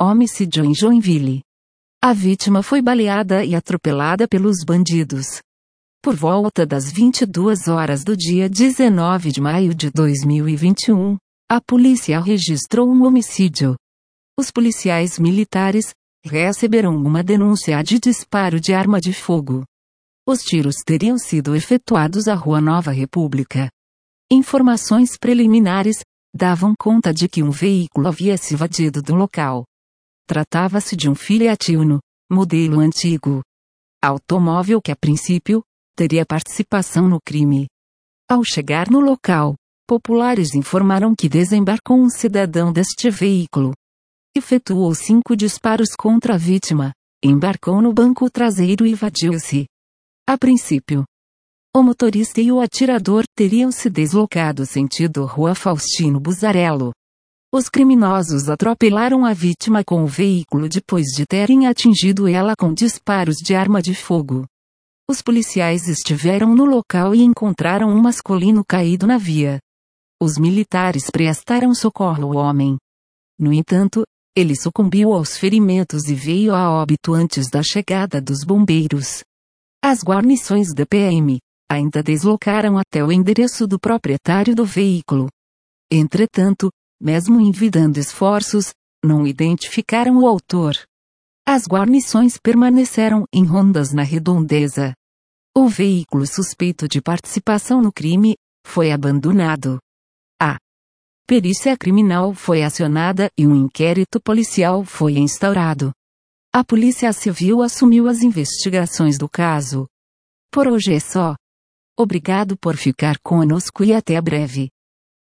Homicídio em Joinville. A vítima foi baleada e atropelada pelos bandidos. Por volta das 22 horas do dia 19 de maio de 2021, a polícia registrou um homicídio. Os policiais militares receberam uma denúncia de disparo de arma de fogo. Os tiros teriam sido efetuados à Rua Nova República. Informações preliminares davam conta de que um veículo havia se evadido do local. Tratava-se de um Fiat Uno, modelo antigo. Automóvel que a princípio, teria participação no crime. Ao chegar no local, populares informaram que desembarcou um cidadão deste veículo. Efetuou cinco disparos contra a vítima, embarcou no banco traseiro e evadiu-se. A princípio, o motorista e o atirador teriam se deslocado sentido Rua Faustino Buzarello. Os criminosos atropelaram a vítima com o veículo depois de terem atingido ela com disparos de arma de fogo. Os policiais estiveram no local e encontraram um masculino caído na via. Os militares prestaram socorro ao homem. No entanto, ele sucumbiu aos ferimentos e veio a óbito antes da chegada dos bombeiros. As guarnições da PM ainda deslocaram até o endereço do proprietário do veículo. Entretanto, mesmo envidando esforços, não identificaram o autor. As guarnições permaneceram em rondas na redondeza. O veículo suspeito de participação no crime foi abandonado. A perícia criminal foi acionada e um inquérito policial foi instaurado. A Polícia Civil assumiu as investigações do caso. Por hoje é só. Obrigado por ficar conosco e até breve.